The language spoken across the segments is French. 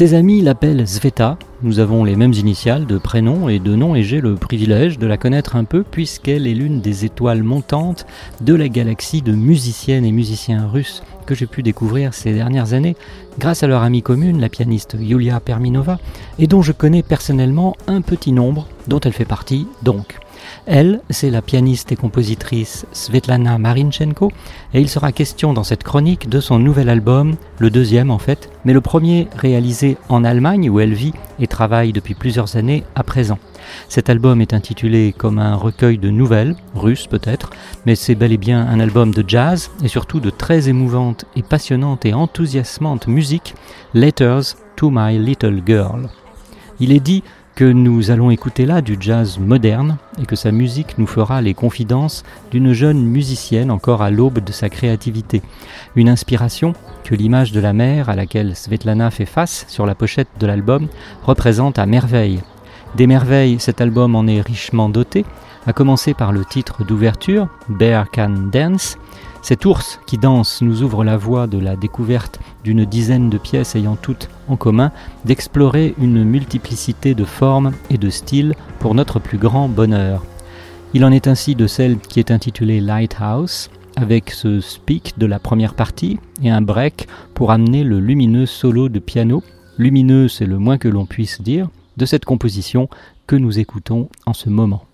Ses amis l'appellent Sveta. Nous avons les mêmes initiales de prénom et de nom et j'ai le privilège de la connaître un peu puisqu'elle est l'une des étoiles montantes de la galaxie de musiciennes et musiciens russes que j'ai pu découvrir ces dernières années grâce à leur amie commune, la pianiste Yulia Perminova, et dont je connais personnellement un petit nombre dont elle fait partie donc. Elle, c'est la pianiste et compositrice Svetlana Marinchenko, et il sera question dans cette chronique de son nouvel album, le deuxième en fait, mais le premier réalisé en Allemagne où elle vit et travaille depuis plusieurs années à présent. Cet album est intitulé comme un recueil de nouvelles, russes peut-être, mais c'est bel et bien un album de jazz et surtout de très émouvante et passionnante et enthousiasmante musique, Letters to My Little Girl. Il est dit que nous allons écouter là du jazz moderne et que sa musique nous fera les confidences d'une jeune musicienne encore à l'aube de sa créativité. Une inspiration que l'image de la mer à laquelle Svetlana fait face sur la pochette de l'album représente à merveille. Des merveilles, cet album en est richement doté, à commencer par le titre d'ouverture, Bear Can Dance. Cet ours qui danse nous ouvre la voie de la découverte d'une dizaine de pièces ayant toutes en commun d'explorer une multiplicité de formes et de styles pour notre plus grand bonheur. Il en est ainsi de celle qui est intitulée Lighthouse, avec ce speak de la première partie et un break pour amener le lumineux solo de piano, lumineux c'est le moins que l'on puisse dire, de cette composition que nous écoutons en ce moment.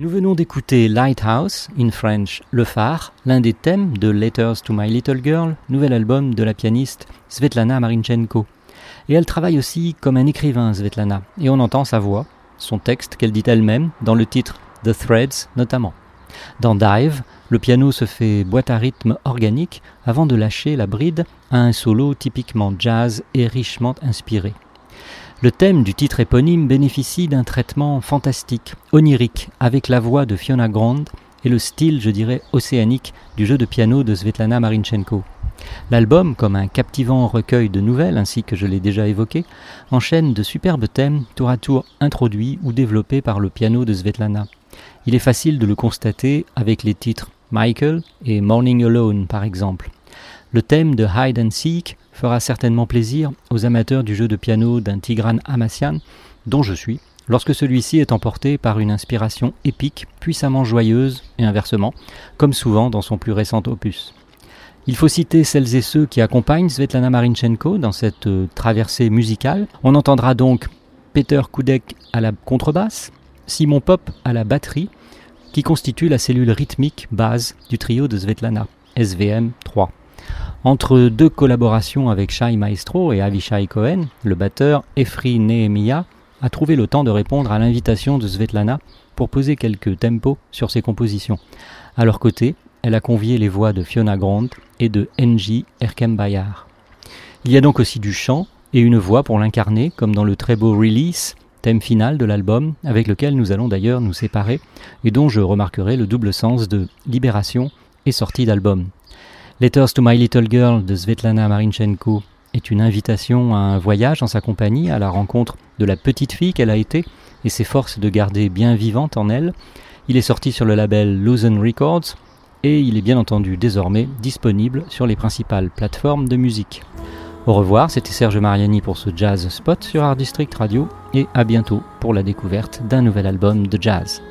Nous venons d'écouter Lighthouse, in French Le Phare, l'un des thèmes de Letters to My Little Girl, nouvel album de la pianiste Svetlana Marinchenko. Et elle travaille aussi comme un écrivain, Svetlana, et on entend sa voix, son texte qu'elle dit elle-même, dans le titre The Threads notamment. Dans Dive, le piano se fait boîte à rythme organique avant de lâcher la bride à un solo typiquement jazz et richement inspiré. Le thème du titre éponyme bénéficie d'un traitement fantastique, onirique, avec la voix de Fiona Grande et le style, je dirais, océanique du jeu de piano de Svetlana Marinchenko. L'album, comme un captivant recueil de nouvelles, ainsi que je l'ai déjà évoqué, enchaîne de superbes thèmes tour à tour introduits ou développés par le piano de Svetlana. Il est facile de le constater avec les titres Michael et Morning Alone par exemple. Le thème de Hide and Seek fera certainement plaisir aux amateurs du jeu de piano d'un Tigran Amassian, dont je suis, lorsque celui-ci est emporté par une inspiration épique, puissamment joyeuse, et inversement, comme souvent dans son plus récent opus. Il faut citer celles et ceux qui accompagnent Svetlana Marinchenko dans cette euh, traversée musicale. On entendra donc Peter Kudek à la contrebasse, Simon Pop à la batterie, qui constitue la cellule rythmique base du trio de Svetlana, SVM 3. Entre deux collaborations avec Shai Maestro et Avishai Cohen, le batteur Efri Nehemiah a trouvé le temps de répondre à l'invitation de Svetlana pour poser quelques tempos sur ses compositions. À leur côté, elle a convié les voix de Fiona Grant et de Enji Erkembayar. Il y a donc aussi du chant et une voix pour l'incarner, comme dans le très beau Release, thème final de l'album, avec lequel nous allons d'ailleurs nous séparer, et dont je remarquerai le double sens de libération et sortie d'album. Letters to My Little Girl de Svetlana Marinchenko est une invitation à un voyage en sa compagnie, à la rencontre de la petite fille qu'elle a été et s'efforce de garder bien vivante en elle. Il est sorti sur le label Luzon Records et il est bien entendu désormais disponible sur les principales plateformes de musique. Au revoir, c'était Serge Mariani pour ce Jazz Spot sur Art District Radio et à bientôt pour la découverte d'un nouvel album de jazz.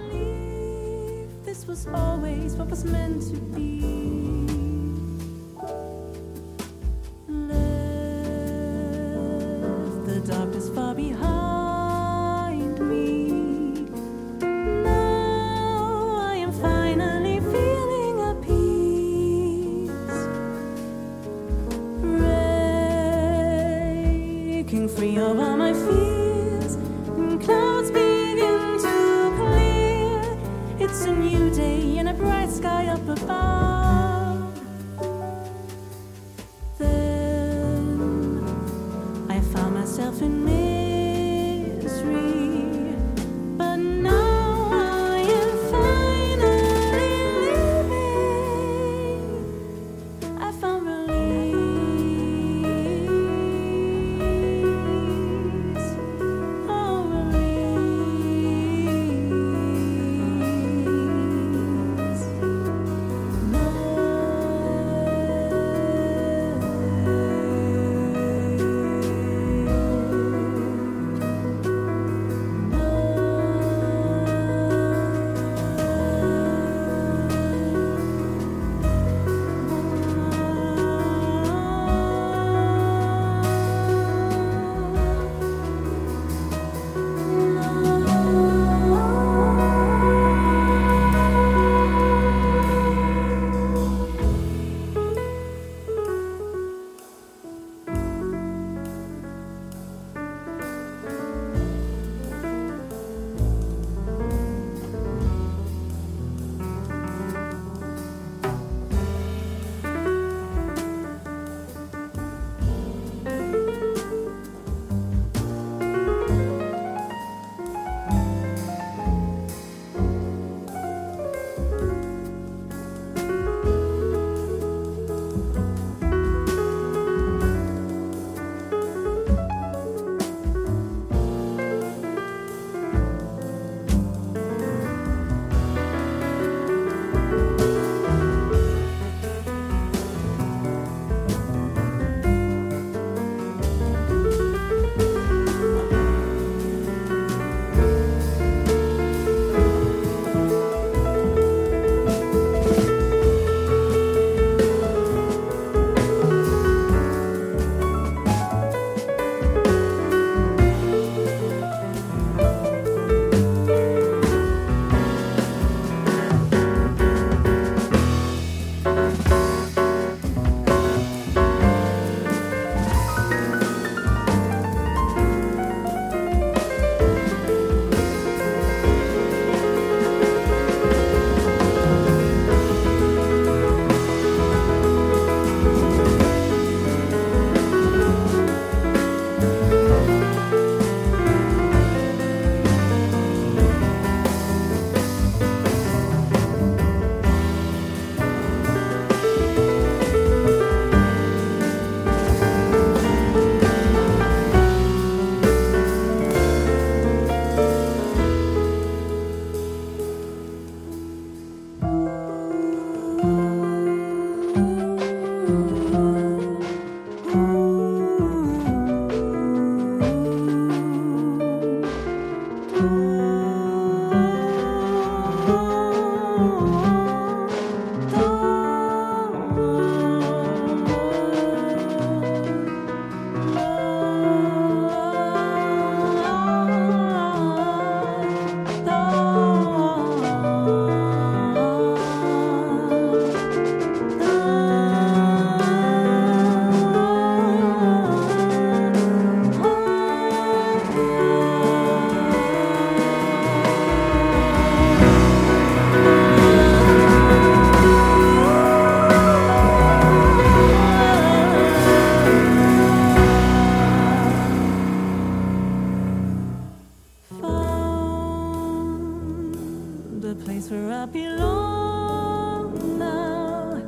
The place where I belong now.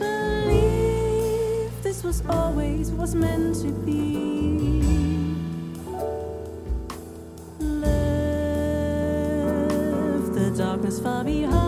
Believe this was always was meant to be. Left the darkness far behind.